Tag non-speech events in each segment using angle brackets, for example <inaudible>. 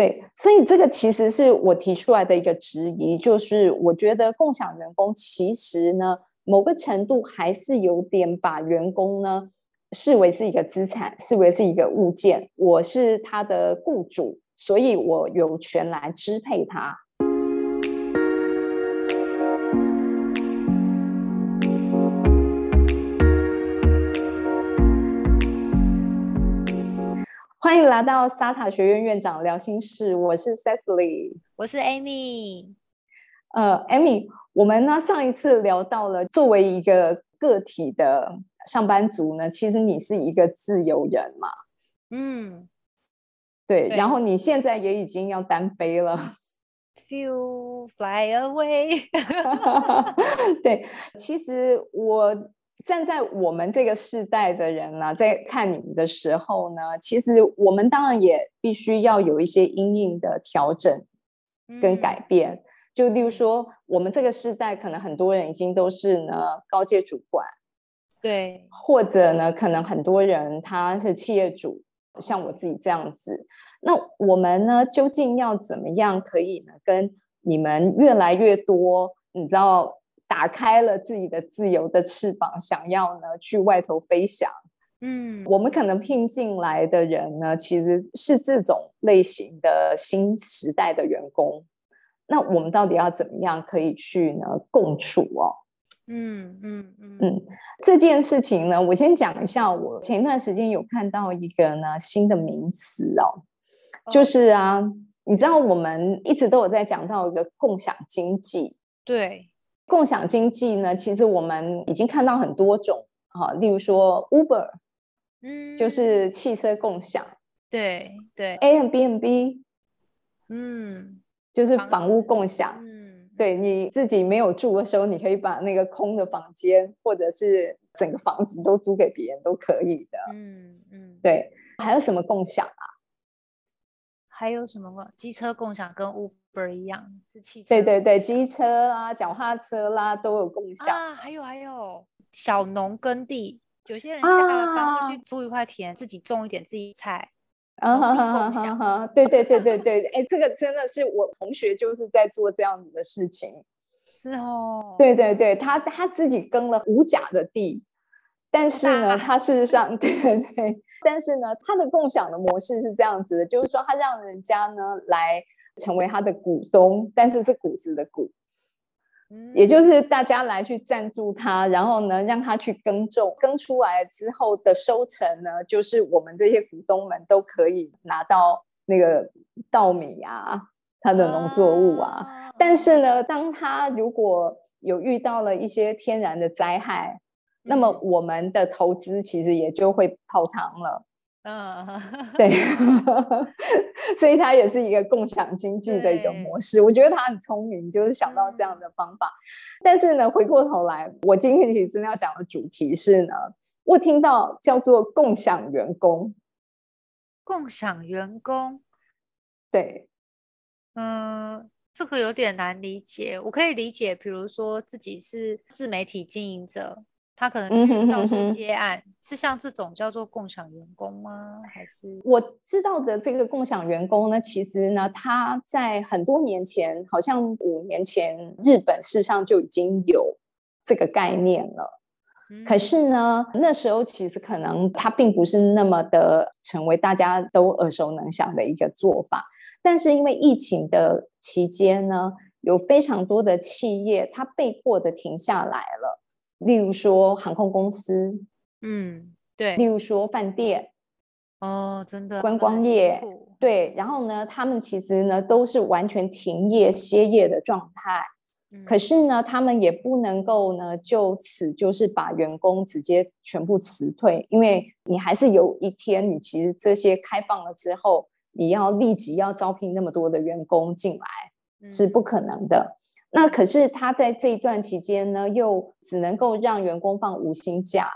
对，所以这个其实是我提出来的一个质疑，就是我觉得共享员工其实呢，某个程度还是有点把员工呢视为是一个资产，视为是一个物件。我是他的雇主，所以我有权来支配他。欢迎来到沙塔学院院长聊心事，我是 Cecily，我是 Amy。呃，Amy，我们呢上一次聊到了作为一个个体的上班族呢，其实你是一个自由人嘛，嗯，对，然后你现在也已经要单飞了，Feel fly away，<laughs> <laughs> 对，其实我。站在我们这个世代的人呢，在看你们的时候呢，其实我们当然也必须要有一些阴影的调整跟改变。就例如说，我们这个世代可能很多人已经都是呢高阶主管，对，或者呢可能很多人他是企业主，像我自己这样子。那我们呢，究竟要怎么样可以呢，跟你们越来越多？你知道？打开了自己的自由的翅膀，想要呢去外头飞翔。嗯，我们可能聘进来的人呢，其实是这种类型的新时代的员工。那我们到底要怎么样可以去呢共处哦？嗯嗯嗯嗯，这件事情呢，我先讲一下。我前一段时间有看到一个呢新的名词哦，就是啊，你知道我们一直都有在讲到一个共享经济，对。共享经济呢，其实我们已经看到很多种啊，例如说 Uber，嗯，就是汽车共享，对对，A M B N B，嗯，就是房屋共享，嗯，对你自己没有住的时候，你可以把那个空的房间或者是整个房子都租给别人都可以的，嗯嗯，对，还有什么共享啊？还有什么机车共享跟 Uber？不一样，是汽车。对对对，机车啊、脚踏车啦都有共享啊。还有还有，小农耕地，有些人下了班会去租一块田，自己种一点自己菜。啊哈哈哈哈！对对对对对，哎，这个真的是我同学就是在做这样子的事情。<laughs> 是哦。对对对，他他自己耕了五甲的地，但是呢，他事实上 <laughs> 对对对，但是呢，他的共享的模式是这样子的，就是说他让人家呢来。成为他的股东，但是是股子的股，也就是大家来去赞助他，然后呢，让他去耕种，耕出来之后的收成呢，就是我们这些股东们都可以拿到那个稻米啊，他的农作物啊。但是呢，当他如果有遇到了一些天然的灾害，那么我们的投资其实也就会泡汤了。嗯，<laughs> 对，<laughs> 所以它也是一个共享经济的一个模式。我觉得他很聪明，就是想到这样的方法。但是呢，回过头来，我今天其实真的要讲的主题是呢，我听到叫做共享员工，共享员工，对，嗯，这个有点难理解。我可以理解，比如说自己是自媒体经营者。他可能去到处接案，是像这种叫做共享员工吗？还是我知道的这个共享员工呢？其实呢，他在很多年前，好像五年前，日本事实上就已经有这个概念了。可是呢，那时候其实可能它并不是那么的成为大家都耳熟能详的一个做法。但是因为疫情的期间呢，有非常多的企业它被迫的停下来了。例如说航空公司，嗯，对，例如说饭店，哦，真的，观光业，对，然后呢，他们其实呢都是完全停业歇业的状态，可是呢，他们也不能够呢就此就是把员工直接全部辞退，因为你还是有一天，你其实这些开放了之后，你要立即要招聘那么多的员工进来是不可能的。那可是他在这一段期间呢，又只能够让员工放五薪假。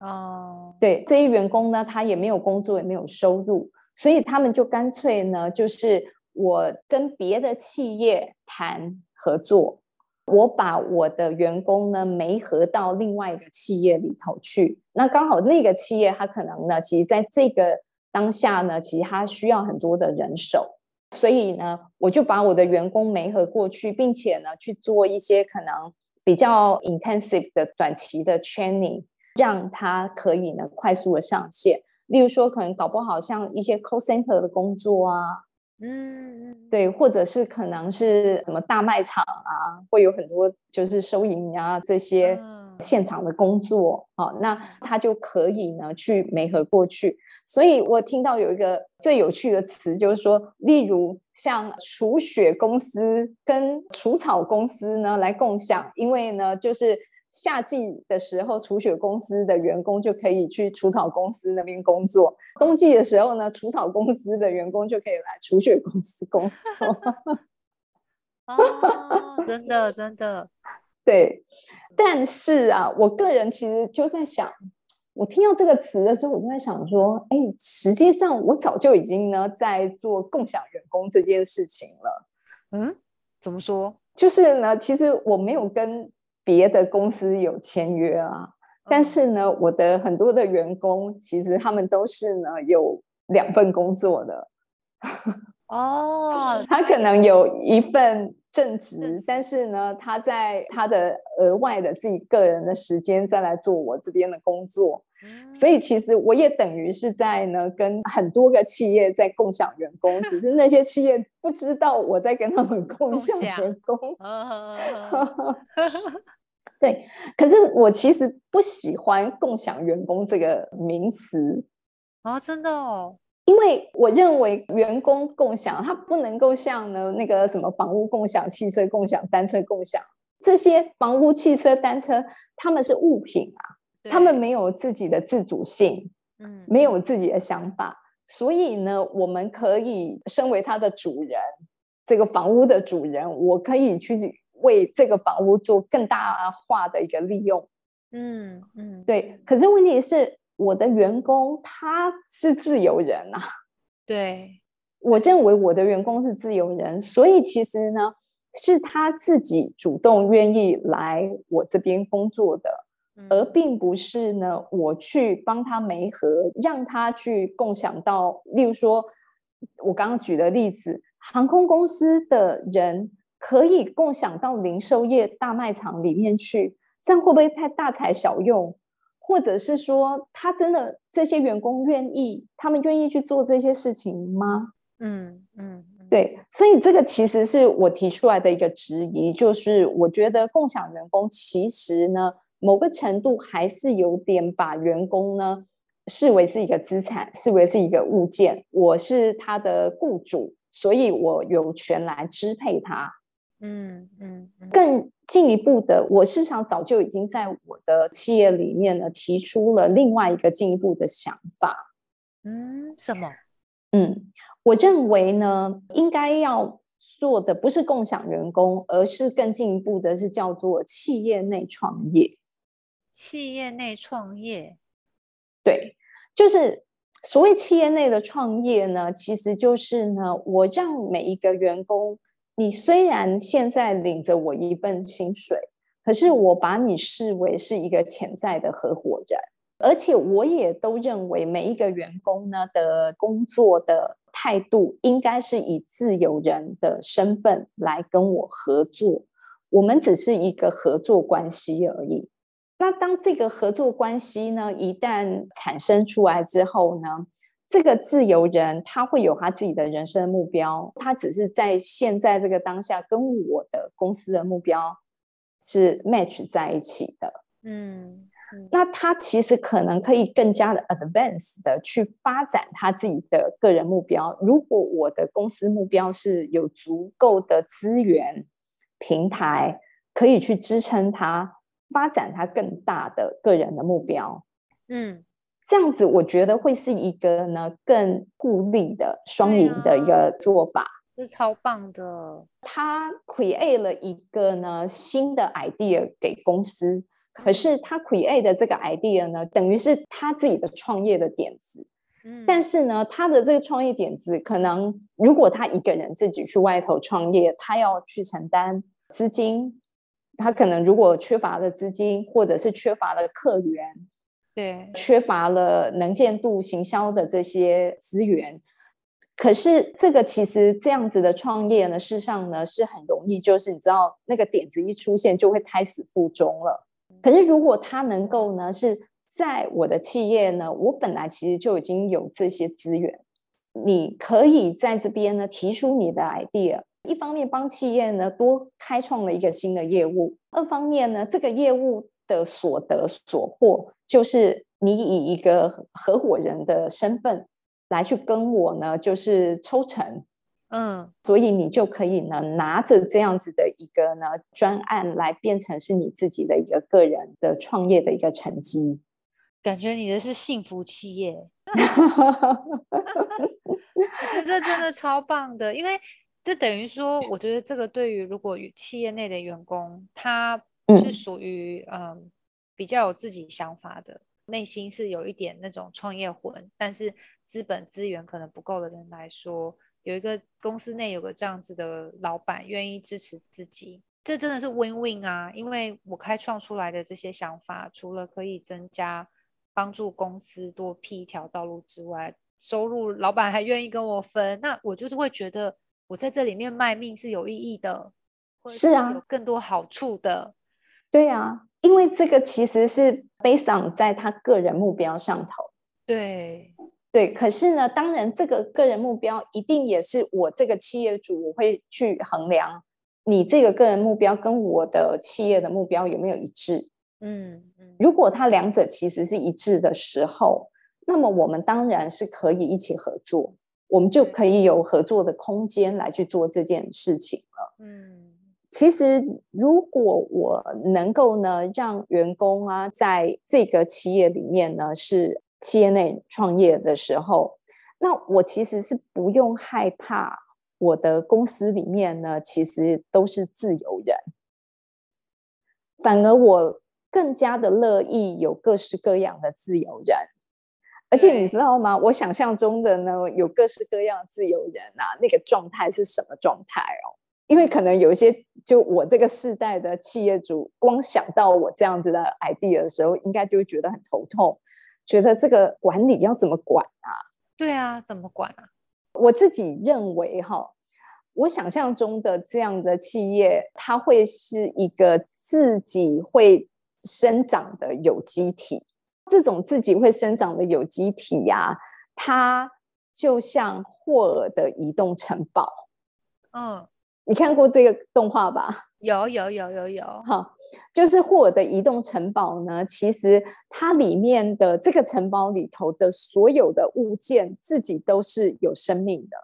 哦，对，这些员工呢，他也没有工作，也没有收入，所以他们就干脆呢，就是我跟别的企业谈合作，我把我的员工呢，媒合到另外一个企业里头去。那刚好那个企业，他可能呢，其实在这个当下呢，其实他需要很多的人手，所以呢，我就把我的员工媒合过去，并且呢，去做一些可能比较 intensive 的短期的 training，让他可以呢快速的上线。例如说，可能搞不好像一些 call center 的工作啊，嗯，对，或者是可能是什么大卖场啊，会有很多就是收银啊这些现场的工作，好，那他就可以呢去媒合过去。所以我听到有一个最有趣的词，就是说，例如像除雪公司跟除草公司呢来共享，因为呢就是。夏季的时候，除雪公司的员工就可以去除草公司那边工作；冬季的时候呢，除草公司的员工就可以来除雪公司工作。哦，<laughs> 真的，真的，对。但是啊，我个人其实就在想，我听到这个词的时候，我就在想说，哎，实际上我早就已经呢在做共享员工这件事情了。嗯，怎么说？就是呢，其实我没有跟。别的公司有签约啊，但是呢，我的很多的员工其实他们都是呢有两份工作的哦，<laughs> 他可能有一份正职，但是呢，他在他的额外的自己个人的时间再来做我这边的工作，所以其实我也等于是在呢跟很多个企业在共享员工，只是那些企业不知道我在跟他们共享员工。<laughs> 对，可是我其实不喜欢“共享员工”这个名词。啊，真的哦，因为我认为员工共享，它不能够像呢那个什么房屋共享、汽车共享、单车共享这些房屋、汽车、单车，他们是物品啊，他们没有自己的自主性，嗯，没有自己的想法，所以呢，我们可以身为它的主人，这个房屋的主人，我可以去。为这个房屋做更大化的一个利用，嗯嗯，对。可是问题是，我的员工他是自由人啊。<laughs> 对，我认为我的员工是自由人，所以其实呢，是他自己主动愿意来我这边工作的，而并不是呢，我去帮他媒合，让他去共享到，例如说，我刚刚举的例子，航空公司的人。可以共享到零售业大卖场里面去，这样会不会太大材小用？或者是说，他真的这些员工愿意，他们愿意去做这些事情吗？嗯嗯，对，所以这个其实是我提出来的一个质疑，就是我觉得共享员工其实呢，某个程度还是有点把员工呢视为是一个资产，视为是一个物件，我是他的雇主，所以我有权来支配他。嗯嗯，更进一步的，我市场早就已经在我的企业里面呢提出了另外一个进一步的想法。嗯，什么？嗯，我认为呢，应该要做的不是共享员工，而是更进一步的是叫做企业内创业。企业内创业，对，就是所谓企业内的创业呢，其实就是呢，我让每一个员工。你虽然现在领着我一份薪水，可是我把你视为是一个潜在的合伙人，而且我也都认为每一个员工呢的工作的态度应该是以自由人的身份来跟我合作，我们只是一个合作关系而已。那当这个合作关系呢一旦产生出来之后呢？这个自由人他会有他自己的人生目标，他只是在现在这个当下跟我的公司的目标是 match 在一起的。嗯，那他其实可能可以更加的 advance 的去发展他自己的个人目标。如果我的公司目标是有足够的资源平台，可以去支撑他发展他更大的个人的目标。嗯。这样子，我觉得会是一个呢更互利的双赢的一个做法，是超棒的。他 create 了一个呢新的 idea 给公司，可是他 create 的这个 idea 呢，等于是他自己的创业的点子。嗯，但是呢，他的这个创业点子，可能如果他一个人自己去外头创业，他要去承担资金，他可能如果缺乏了资金，或者是缺乏了客源。对，缺乏了能见度、行销的这些资源。可是这个其实这样子的创业呢，事实上呢是很容易，就是你知道那个点子一出现就会胎死腹中了。可是如果他能够呢是在我的企业呢，我本来其实就已经有这些资源，你可以在这边呢提出你的 idea，一方面帮企业呢多开创了一个新的业务，二方面呢这个业务的所得所获就是你以一个合伙人的身份。来去跟我呢，就是抽成，嗯，所以你就可以呢拿着这样子的一个呢专案来变成是你自己的一个个人的创业的一个成绩，感觉你的是幸福企业，<laughs> 这真的超棒的，因为这等于说，我觉得这个对于如果企业内的员工，他是属于嗯比较有自己想法的，内心是有一点那种创业魂，但是。资本资源可能不够的人来说，有一个公司内有个这样子的老板愿意支持自己，这真的是 win win 啊！因为我开创出来的这些想法，除了可以增加帮助公司多辟一条道路之外，收入老板还愿意跟我分，那我就是会觉得我在这里面卖命是有意义的，是啊，有更多好处的。对啊，因为这个其实是 based on 在他个人目标上头。对。对，可是呢，当然这个个人目标一定也是我这个企业主，我会去衡量你这个个人目标跟我的企业的目标有没有一致。嗯嗯，如果他两者其实是一致的时候，那么我们当然是可以一起合作，我们就可以有合作的空间来去做这件事情了。嗯，其实如果我能够呢，让员工啊，在这个企业里面呢是。企业内创业的时候，那我其实是不用害怕，我的公司里面呢，其实都是自由人，反而我更加的乐意有各式各样的自由人。而且你知道吗？我想象中的呢，有各式各样自由人啊，那个状态是什么状态哦？因为可能有一些，就我这个世代的企业主，光想到我这样子的 idea 的时候，应该就会觉得很头痛。觉得这个管理要怎么管啊？对啊，怎么管啊？我自己认为哈，我想象中的这样的企业，它会是一个自己会生长的有机体。这种自己会生长的有机体呀，它就像霍尔的移动城堡。嗯。你看过这个动画吧？有有有有有，哈，就是霍尔的移动城堡呢。其实它里面的这个城堡里头的所有的物件，自己都是有生命的。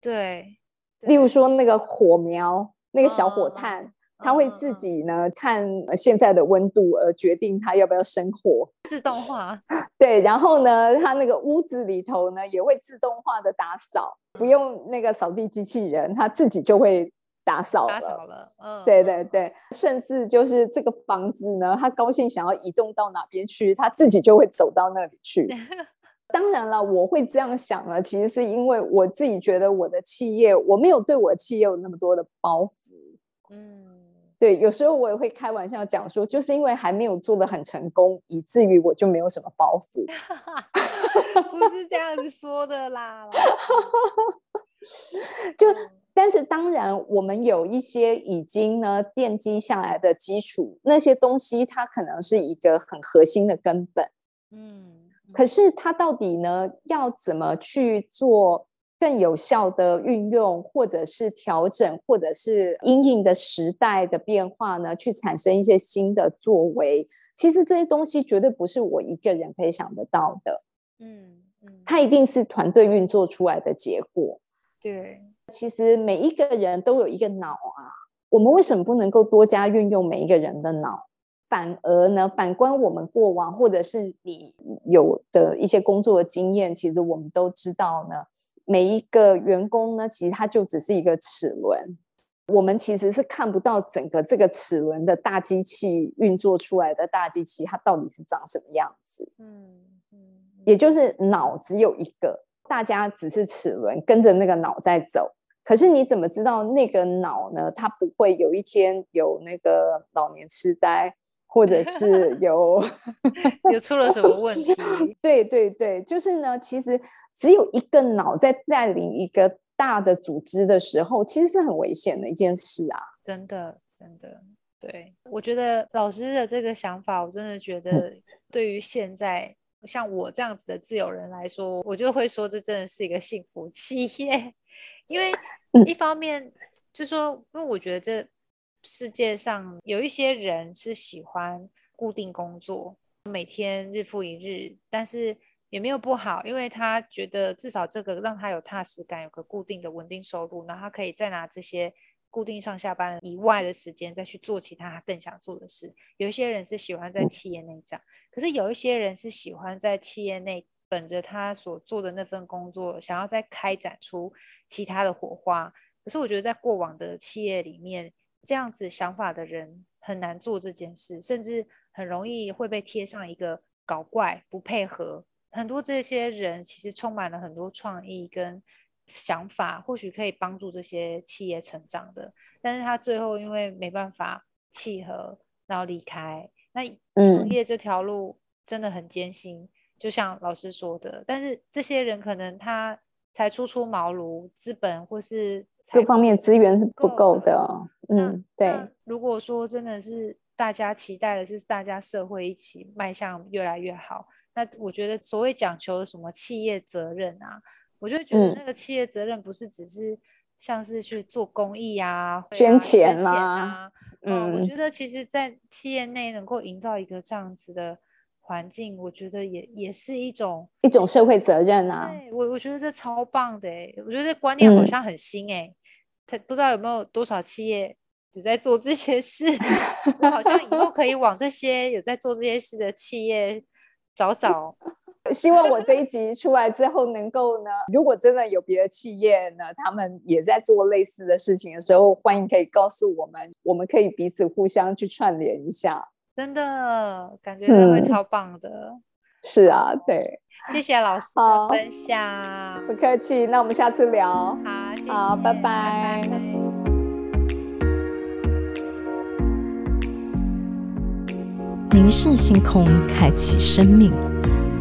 对，例如说那个火苗，那个小火炭，它会自己呢看现在的温度而决定它要不要生火，自动化。<laughs> 对，然后呢，它那个屋子里头呢也会自动化的打扫，不用那个扫地机器人，它自己就会。打扫了，嗯，对对对，甚至就是这个房子呢，他高兴想要移动到哪边去，他自己就会走到那里去。<laughs> 当然了，我会这样想呢，其实是因为我自己觉得我的企业，我没有对我的企业有那么多的包袱。嗯，对，有时候我也会开玩笑讲说，就是因为还没有做的很成功，以至于我就没有什么包袱。<laughs> 不是这样子说的啦，<laughs> 就。但是当然，我们有一些已经呢奠基下来的基础，那些东西它可能是一个很核心的根本。嗯，可是它到底呢要怎么去做更有效的运用，或者是调整，或者是因应的时代的变化呢，去产生一些新的作为？其实这些东西绝对不是我一个人可以想得到的。嗯嗯，它一定是团队运作出来的结果。对。其实每一个人都有一个脑啊，我们为什么不能够多加运用每一个人的脑？反而呢，反观我们过往或者是你有的一些工作的经验，其实我们都知道呢，每一个员工呢，其实他就只是一个齿轮，我们其实是看不到整个这个齿轮的大机器运作出来的大机器，它到底是长什么样子？嗯嗯，也就是脑只有一个。大家只是齿轮跟着那个脑在走，可是你怎么知道那个脑呢？它不会有一天有那个老年痴呆，或者是 <laughs> 有有出了什么问题？<laughs> 对对对，就是呢，其实只有一个脑在带领一个大的组织的时候，其实是很危险的一件事啊！真的，真的，对我觉得老师的这个想法，我真的觉得对于现在像我这样子的自由人来说，我就会说这真的是一个幸福企业，<laughs> 因为一方面就说，因为我觉得这。世界上有一些人是喜欢固定工作，每天日复一日，但是也没有不好，因为他觉得至少这个让他有踏实感，有个固定的稳定收入，然后他可以再拿这些固定上下班以外的时间再去做其他他更想做的事。有一些人是喜欢在企业内这样，可是有一些人是喜欢在企业内本着他所做的那份工作，想要再开展出其他的火花。可是我觉得在过往的企业里面。这样子想法的人很难做这件事，甚至很容易会被贴上一个搞怪、不配合。很多这些人其实充满了很多创意跟想法，或许可以帮助这些企业成长的。但是他最后因为没办法契合，然后离开。那创业这条路真的很艰辛，就像老师说的。但是这些人可能他才初出茅庐，资本或是。各方面资源是不够的，嗯，对。如果说真的是大家期待的是大家社会一起迈向越来越好，那我觉得所谓讲求什么企业责任啊，我就觉得那个企业责任不是只是像是去做公益啊、捐钱啊，嗯，我觉得其实，在企业内能够营造一个这样子的环境，我觉得也也是一种一种社会责任啊。对，我我觉得这超棒的哎，我觉得这观念好像很新哎。他不知道有没有多少企业有在做这些事，我好像以后可以往这些有在做这些事的企业找找。希望我这一集出来之后，能够呢，<laughs> 如果真的有别的企业呢，他们也在做类似的事情的时候，欢迎可以告诉我们，我们可以彼此互相去串联一下。真的感觉会超棒的。是啊，对。谢谢老师的分享，不客气。那我们下次聊。好，好，拜拜。凝视星空，开启生命。